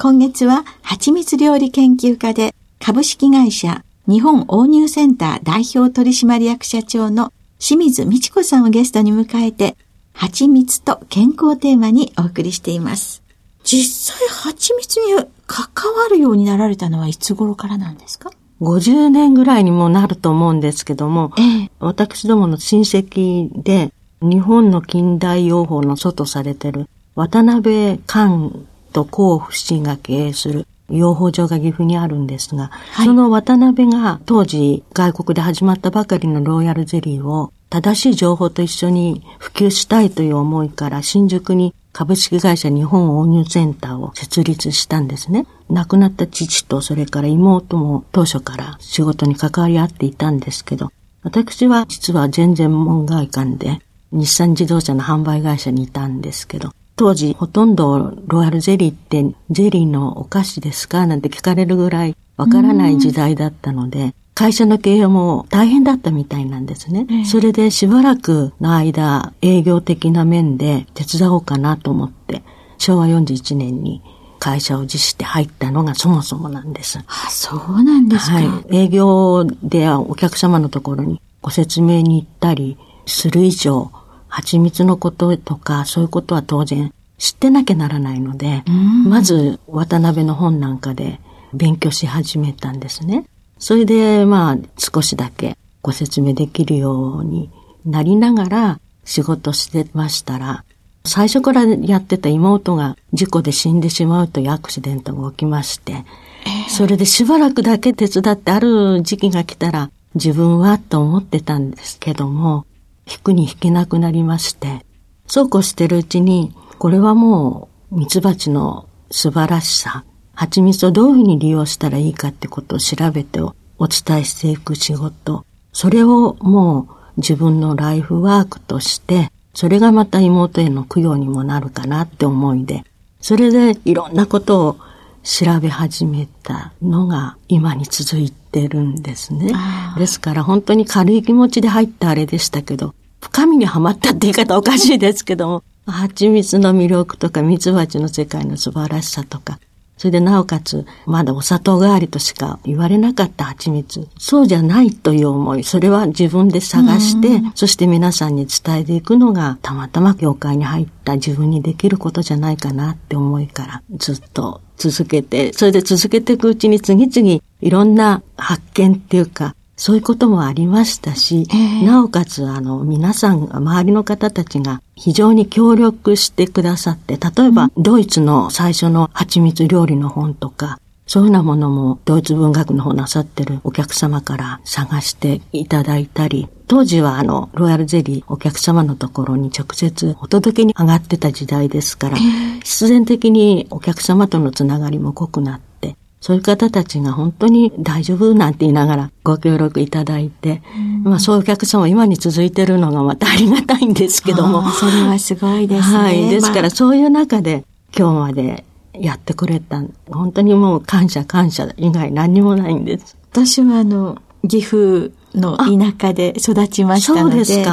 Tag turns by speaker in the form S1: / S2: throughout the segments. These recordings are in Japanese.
S1: 今月は、蜂蜜料理研究家で、株式会社日本応入センター代表取締役社長の清水美智子さんをゲストに迎えて、蜂蜜と健康テーマにお送りしています。実際蜂蜜に関わるようになられたのはいつ頃からなんですか
S2: ？50年ぐらいにもなると思うんですけども、ええ、私どもの親戚で日本の近代養蜂の祖とされてる渡辺寛と甲府氏が経営する養蜂場が岐阜にあるんですが、はい、その渡辺が当時外国で始まったばかりのロイヤルゼリーを正しい情報と一緒に普及したいという思いから新宿に株式会社日本応入センターを設立したんですね。亡くなった父とそれから妹も当初から仕事に関わり合っていたんですけど、私は実は全然門外観で日産自動車の販売会社にいたんですけど、当時ほとんどロイヤルゼリーってゼリーのお菓子ですか？なんて聞かれるぐらいわからない時代だったので、会社の経営も大変だったみたいなんですね。えー、それでしばらくの間、営業的な面で手伝おうかなと思って、昭和41年に会社を辞して入ったのがそもそもなんです。
S1: あ、そうなんですか。はい。
S2: 営業でお客様のところにご説明に行ったりする以上、蜂蜜のこととか、そういうことは当然知ってなきゃならないので、まず渡辺の本なんかで勉強し始めたんですね。それで、まあ、少しだけご説明できるようになりながら仕事してましたら、最初からやってた妹が事故で死んでしまうというアクシデントが起きまして、それでしばらくだけ手伝ってある時期が来たら自分はと思ってたんですけども、引くに引けなくなりまして、そうこうしてるうちに、これはもうミツバチの素晴らしさ、蜂蜜をどういうふうに利用したらいいかってことを調べてお伝えしていく仕事、それをもう自分のライフワークとして、それがまた妹への供養にもなるかなって思いで、それでいろんなことを調べ始めたのが今に続いてるんですね。ですから本当に軽い気持ちで入ったあれでしたけど、深みにはまったって言い方おかしいですけども、蜂蜜の魅力とか蜜蜂の世界の素晴らしさとか、それでなおかつ、まだお砂糖代わりとしか言われなかった蜂蜜。そうじゃないという思い。それは自分で探して、そして皆さんに伝えていくのが、たまたま業界に入った自分にできることじゃないかなって思いから、ずっと続けて、それで続けていくうちに次々いろんな発見っていうか、そういうこともありましたし、なおかつ、あの、皆さん、周りの方たちが非常に協力してくださって、例えば、うん、ドイツの最初の蜂蜜料理の本とか、そういうようなものもドイツ文学の方なさってるお客様から探していただいたり、当時はあの、ロイヤルゼリーお客様のところに直接お届けに上がってた時代ですから、必然的にお客様とのつながりも濃くなって、そういう方たちが本当に大丈夫なんて言いながらご協力いただいて、まあそういうお客様今に続いてるのがまたありがたいんですけども。
S1: それはすごいですね。
S2: はい。ですからそういう中で今日までやってくれた、本当にもう感謝感謝以外何にもないんです。
S1: 私はあの、岐阜の田舎で育ちましたので、
S2: で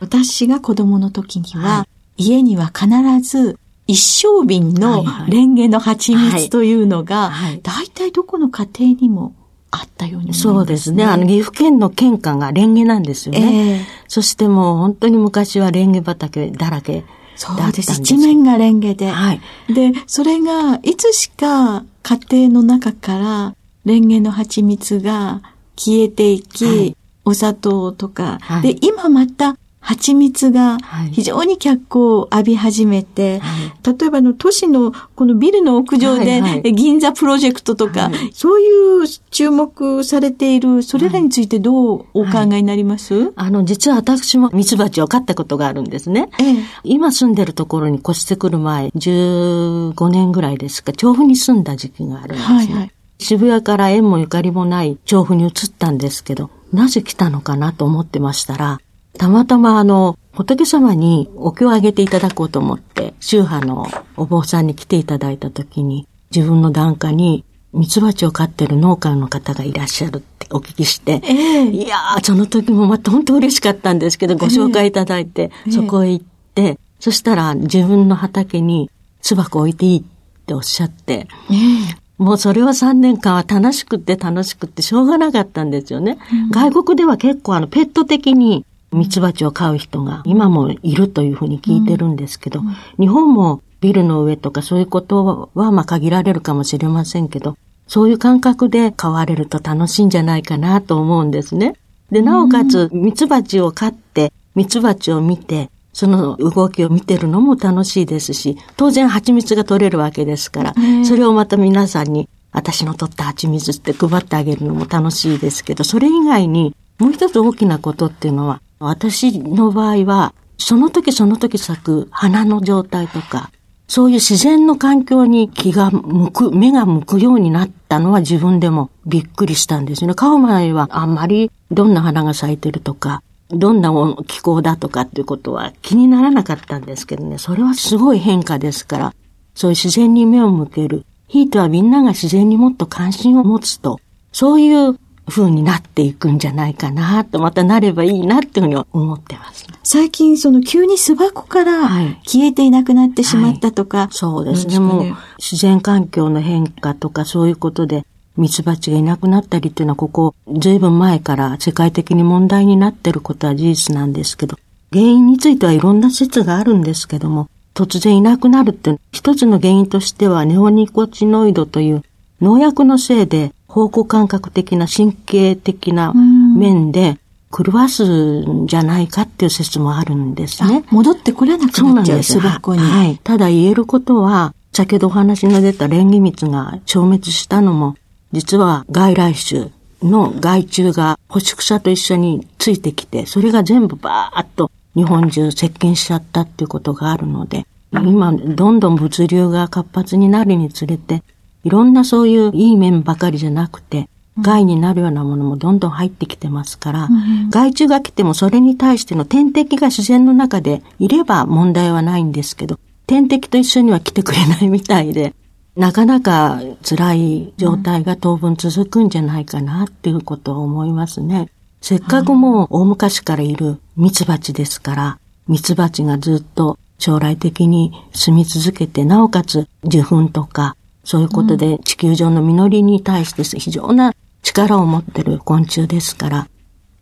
S1: 私が子供の時には、はい、家には必ず一升瓶のレンゲの蜂蜜というのが、大体どこの家庭にもあったように、ね、
S2: そうですね。あの、岐阜県の県下がレンゲなんですよね。えー、そしてもう本当に昔はレンゲ畑だらけ
S1: そうです。一面がレンゲで。はい。で、それが、いつしか家庭の中からレンゲの蜂蜜が消えていき、はい、お砂糖とか、はい、で、今また蜂蜜が非常に脚光を浴び始めて、はい、例えばの都市のこのビルの屋上で、銀座プロジェクトとか、はい、そういう注目されている、それらについてどうお考えになります、はい、
S2: あの、実は私も蜜蜂を飼ったことがあるんですね。ええ、今住んでるところに越してくる前、15年ぐらいですか、調布に住んだ時期があるんですね。はいはい。渋谷から縁もゆかりもない調布に移ったんですけど、なぜ来たのかなと思ってましたら、たまたまあの、仏様にお経をあげていただこうと思って、宗派のお坊さんに来ていただいた時に、自分の檀家にミツバチを飼ってる農家の方がいらっしゃるってお聞きして、えー、いやー、その時もまた本当嬉しかったんですけど、ご紹介いただいて、えー、そこへ行って、そしたら自分の畑に巣箱置いていいっておっしゃって、えー、もうそれは3年間は楽しくて楽しくてしょうがなかったんですよね。うん、外国では結構あのペット的にミツバチを飼う人が今もいるというふうに聞いてるんですけど、日本もビルの上とかそういうことはまあ限られるかもしれませんけど、そういう感覚で飼われると楽しいんじゃないかなと思うんですね。で、なおかつ、ミツバチを飼って、ミツバチを見て、その動きを見てるのも楽しいですし、当然蜂蜜が取れるわけですから、それをまた皆さんに、私の取った蜂蜜って配ってあげるのも楽しいですけど、それ以外にもう一つ大きなことっていうのは、私の場合は、その時その時咲く花の状態とか、そういう自然の環境に気が向く、目が向くようになったのは自分でもびっくりしたんですね。買う前はあんまりどんな花が咲いてるとか、どんな気候だとかっていうことは気にならなかったんですけどね、それはすごい変化ですから、そういう自然に目を向ける。ひいてはみんなが自然にもっと関心を持つと、そういう風になっていくんじゃないかなと、またなればいいなっていうふうに思ってます。
S1: 最近その急に巣箱から消えていなくなってしまったとか。はいはい、
S2: そうですね。もう自然環境の変化とかそういうことでミツバチがいなくなったりっていうのはここ随分前から世界的に問題になってることは事実なんですけど、原因についてはいろんな説があるんですけども、突然いなくなるって一つの原因としてはネオニコチノイドという農薬のせいで方向感覚的な神経的な面で狂わすんじゃないかっていう説もあるんですね。
S1: 戻ってこれなくなっちゃう、巣箱に。
S2: はい。ただ言えることは、先ほどお話の出たレンゲ蜜が消滅したのも、実は外来種の害虫が干し草と一緒についてきて、それが全部バーッと日本中接近しちゃったっていうことがあるので、今、どんどん物流が活発になるにつれて、いろんなそういういい面ばかりじゃなくて、害になるようなものもどんどん入ってきてますから、うん、害虫が来てもそれに対しての天敵が自然の中でいれば問題はないんですけど、天敵と一緒には来てくれないみたいで、なかなか辛い状態が当分続くんじゃないかなっていうことを思いますね。せっかくもう大昔からいるミツバチですから、ミツバチがずっと将来的に住み続けて、なおかつ受粉とかそういうことで地球上の実りに対して非常な力を持ってる昆虫ですから、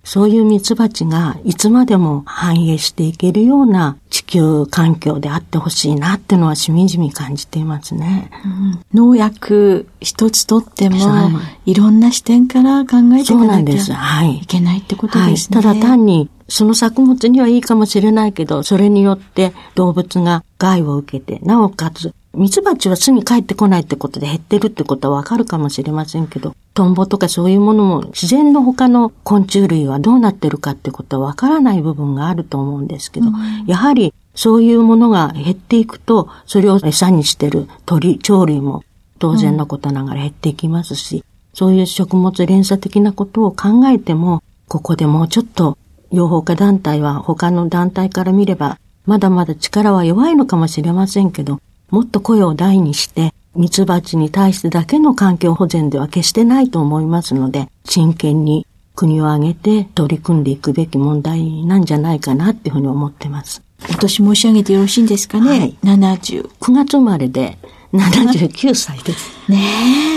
S2: そういうミツバチがいつまでも繁栄していけるような地球環境であってほしいなってのはしみじみ感じていますね。
S1: うん、農薬一つとっても、いろんな視点から考えていかなきゃいけないってことですね。
S2: はい、ただ単にその作物にはいいかもしれないけど、それによって動物が害を受けて、なおかつミツバチは巣に帰ってこないってことで減ってるってことはわかるかもしれませんけど、トンボとかそういうものも自然の他の昆虫類はどうなってるかってことはわからない部分があると思うんですけど、うん、やはりそういうものが減っていくと、それを餌にしてる鳥、鳥類も当然のことながら減っていきますし、うん、そういう食物連鎖的なことを考えても、ここでもうちょっと養蜂家団体は他の団体から見れば、まだまだ力は弱いのかもしれませんけど、もっと声を大にして、ミツバチに対してだけの環境保全では決してないと思いますので、真剣に国を挙げて取り組んでいくべき問題なんじゃないかなっていうふうに思ってます。
S1: お年申し上げてよろしいんですかね、はい、70。
S2: 9月生まれで79歳です。
S1: ね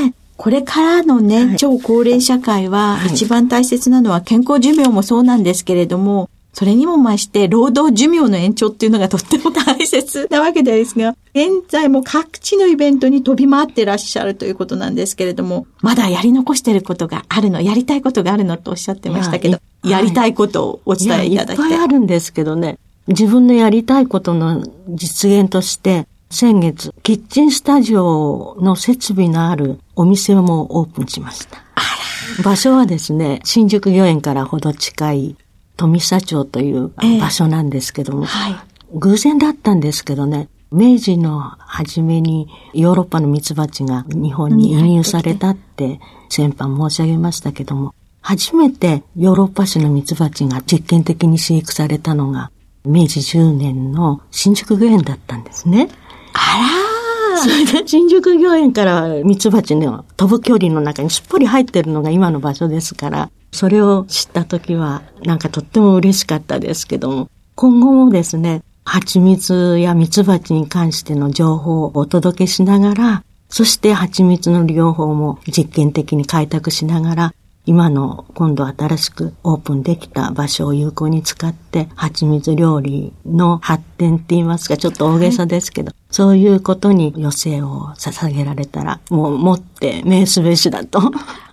S1: え。これからのね、はい、超高齢社会は、一番大切なのは健康寿命もそうなんですけれども、それにも増して、労働寿命の延長っていうのがとっても大切なわけですが、現在も各地のイベントに飛び回ってらっしゃるということなんですけれども、まだやり残してることがあるの、やりたいことがあるのとおっしゃってましたけど、やりたいことをお伝えいただきたい。い
S2: いっぱいあるんですけどね、自分のやりたいことの実現として、先月、キッチンスタジオの設備のあるお店もオープンしました。場所はですね、新宿御苑からほど近い富佐町という場所なんですけども、えーはい、偶然だったんですけどね、明治の初めにヨーロッパのミツバチが日本に輸入されたって先般申し上げましたけども、初めてヨーロッパ種のミツバチが実験的に飼育されたのが明治10年の新宿御苑だったんですね。
S1: あ
S2: らそれで新宿御苑からミツバチの飛ぶ距離の中にすっぽり入ってるのが今の場所ですから、それを知った時はなんかとっても嬉しかったですけども、今後もですね、蜂蜜やミツバチに関しての情報をお届けしながら、そして蜂蜜の利用法も実験的に開拓しながら、今の今度新しくオープンできた場所を有効に使って、蜂蜜料理の発展って言いますか、ちょっと大げさですけど、はい、そういうことに余生を捧げられたら、もう持って名すべしだと。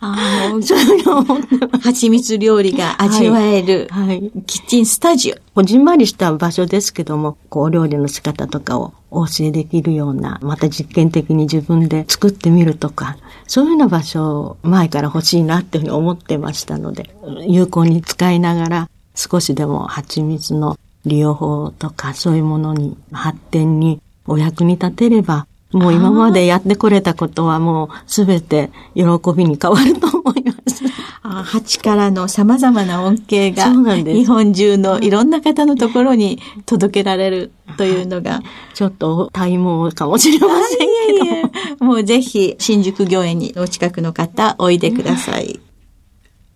S1: ああ、そういうの思っ。蜂蜜料理が味わえる、はい、はい、キッチンスタジオ。
S2: こじんまりした場所ですけども、こう料理の仕方とかをお教えできるような、また実験的に自分で作ってみるとか、そういうような場所を前から欲しいなっていうふうに思ってましたので、有効に使いながら少しでも蜂蜜の利用法とかそういうものに発展にお役に立てれば、もう今までやってこれたことはもうすべて喜びに変わると思います。
S1: あ蜂からの様々な恩恵が日本中のいろんな方のところに届けられるというのが。
S2: ちょっと体毛かもしれませんけど。いえい
S1: えもうぜひ新宿御苑にお近くの方おいでください。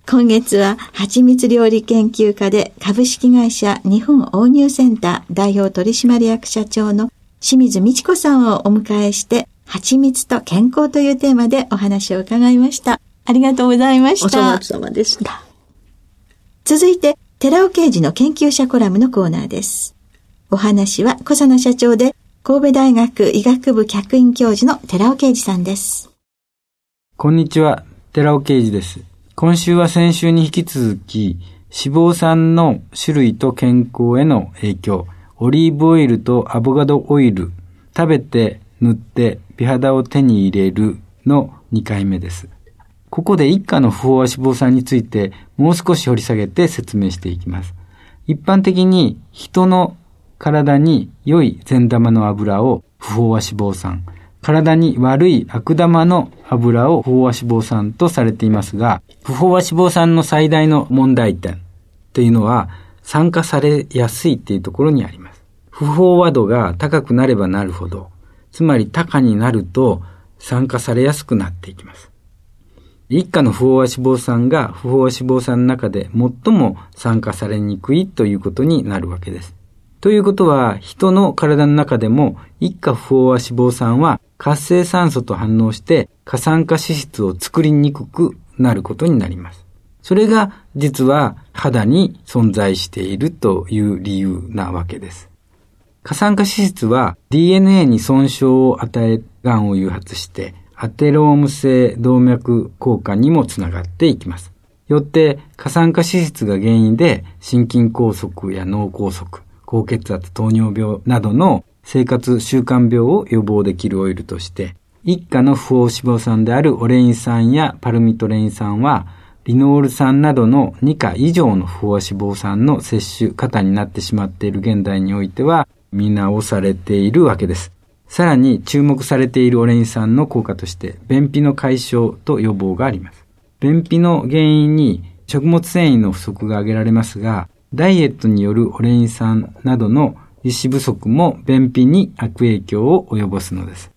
S1: 今月は、蜂蜜料理研究家で株式会社日本応入センター代表取締役社長の清水美智子さんをお迎えして、蜂蜜と健康というテーマでお話を伺いました。ありがとうございました。
S2: お粗末様でした。
S1: 続いて、寺尾刑事の研究者コラムのコーナーです。お話は小佐野社長で、神戸大学医学部客員教授の寺尾啓二さんです。
S3: こんにちは、寺尾啓二です。今週は先週に引き続き、脂肪酸の種類と健康への影響、オリーブオイルとアボカドオイル、食べて塗って美肌を手に入れるの2回目です。ここで一家の不飽和脂肪酸についてもう少し掘り下げて説明していきます。一般的に人の体に良い善玉の油を不飽和脂肪酸、体に悪い悪玉の油を不飽和脂肪酸とされていますが、不飽和脂肪酸の最大の問題点というのは酸化されやすいっていうところにあります。不飽和度が高くなればなるほど、つまり高になると酸化されやすくなっていきます。一家の不飽和脂肪酸が不飽和脂肪酸の中で最も酸化されにくいということになるわけです。ということは、人の体の中でも一家不飽和脂肪酸は活性酸素と反応して過酸化脂質を作りにくくなることになります。それが実は肌に存在しているという理由なわけです。過酸化脂質は DNA に損傷を与え、癌を誘発して、アテローム性動脈硬化にもつながっていきます。よって、過酸化脂質が原因で心筋梗塞や脳梗塞、高血圧、糖尿病などの生活習慣病を予防できるオイルとして、一価の不飽和脂肪酸であるオレイン酸やパルミトレイン酸は、リノール酸などの2価以上の不飽和脂肪酸の摂取過多になってしまっている現代においては、見直されているわけです。さらに注目されているオレイン酸の効果として、便秘の解消と予防があります。便秘の原因に食物繊維の不足が挙げられますが、ダイエットによるオレイン酸などの油脂不足も便秘に悪影響を及ぼすのです。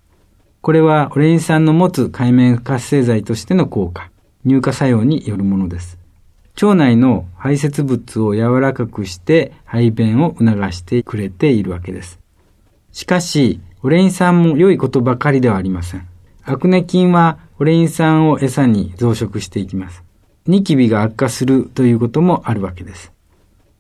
S3: これはオレイン酸の持つ海面活性剤としての効果、乳化作用によるものです。腸内の排泄物を柔らかくして排便を促してくれているわけです。しかし、オレイン酸も良いことばかりではありません。アクネ菌はオレイン酸を餌に増殖していきます。ニキビが悪化するということもあるわけです。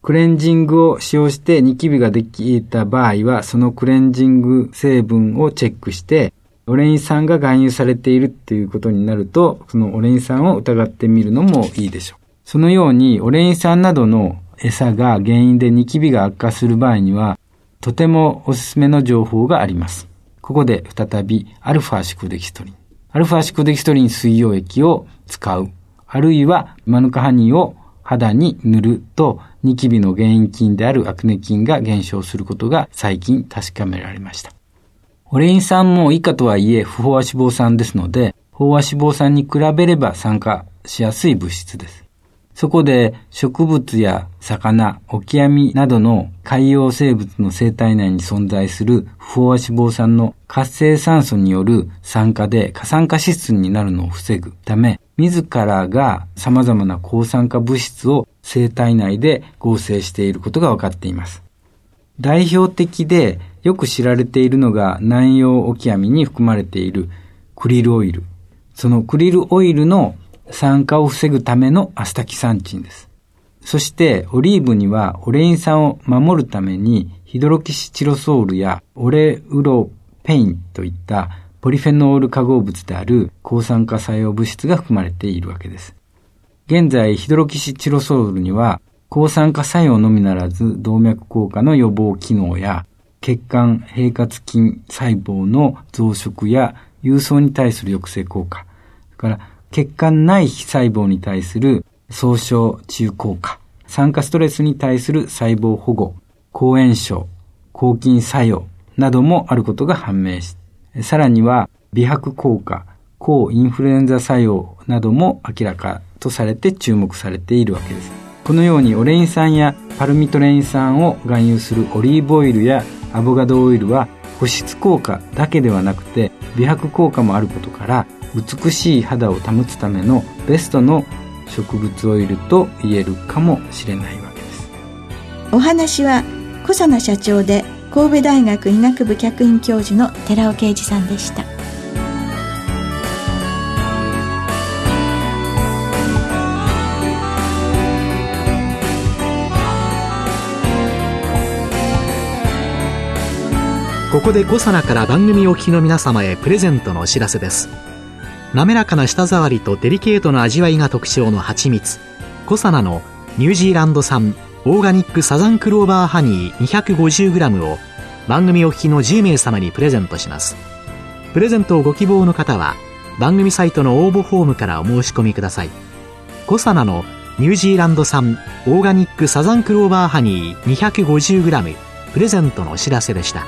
S3: クレンジングを使用してニキビができた場合は、そのクレンジング成分をチェックして、オレイン酸が含有されているっていうことになると、そのオレイン酸を疑ってみるのもいいでしょう。そのように、オレイン酸などの餌が原因でニキビが悪化する場合には、とてもおすすめの情報があります。ここで再び、アルファシクデキストリン。アルファシクデキストリン水溶液を使う。あるいは、マヌカハニーを肌に塗ると、ニキビの原因菌であるアクネ菌が減少することが最近確かめられました。オレイン酸も以下とはいえ不飽和脂肪酸ですので、飽和脂肪酸に比べれば酸化しやすい物質です。そこで植物や魚、オキアミなどの海洋生物の生態内に存在する不飽和脂肪酸の活性酸素による酸化で過酸化脂質になるのを防ぐため、自らが様々な抗酸化物質を生体内で合成していることが分かっています。代表的でよく知られているのが南洋オキアミに含まれているクリルオイル。そのクリルオイルの酸化を防ぐためのアスタキサンチンです。そしてオリーブにはオレイン酸を守るためにヒドロキシチロソールやオレウロペインといったポリフェノール化合物である抗酸化作用物質が含まれているわけです。現在ヒドロキシチロソールには抗酸化作用のみならず動脈硬化の予防機能や血管平滑筋細胞の増殖や郵送に対する抑制効果、それから血管内非細胞に対する総症治癒効果、酸化ストレスに対する細胞保護、抗炎症、抗菌作用などもあることが判明し、さらには美白効果、抗インフルエンザ作用なども明らかとされて注目されているわけです。このようにオレイン酸やパルミトレイン酸を含有するオリーブオイルやアボガドオイルは保湿効果だけではなくて美白効果もあることから美しい肌を保つためのベストの植物オイルと言えるかもしれないわけです。
S1: お話は小佐奈社長で神戸大学医学部客員教授の寺尾啓二さんでした。
S4: ここでコサナから番組お聞きの皆様へプレゼントのお知らせです。滑らかな舌触りとデリケートな味わいが特徴の蜂蜜。コサナのニュージーランド産オーガニックサザンクローバーハニー 250g を番組お聞きの10名様にプレゼントします。プレゼントをご希望の方は番組サイトの応募フォームからお申し込みください。コサナのニュージーランド産オーガニックサザンクローバーハニー 250g プレゼントのお知らせでした。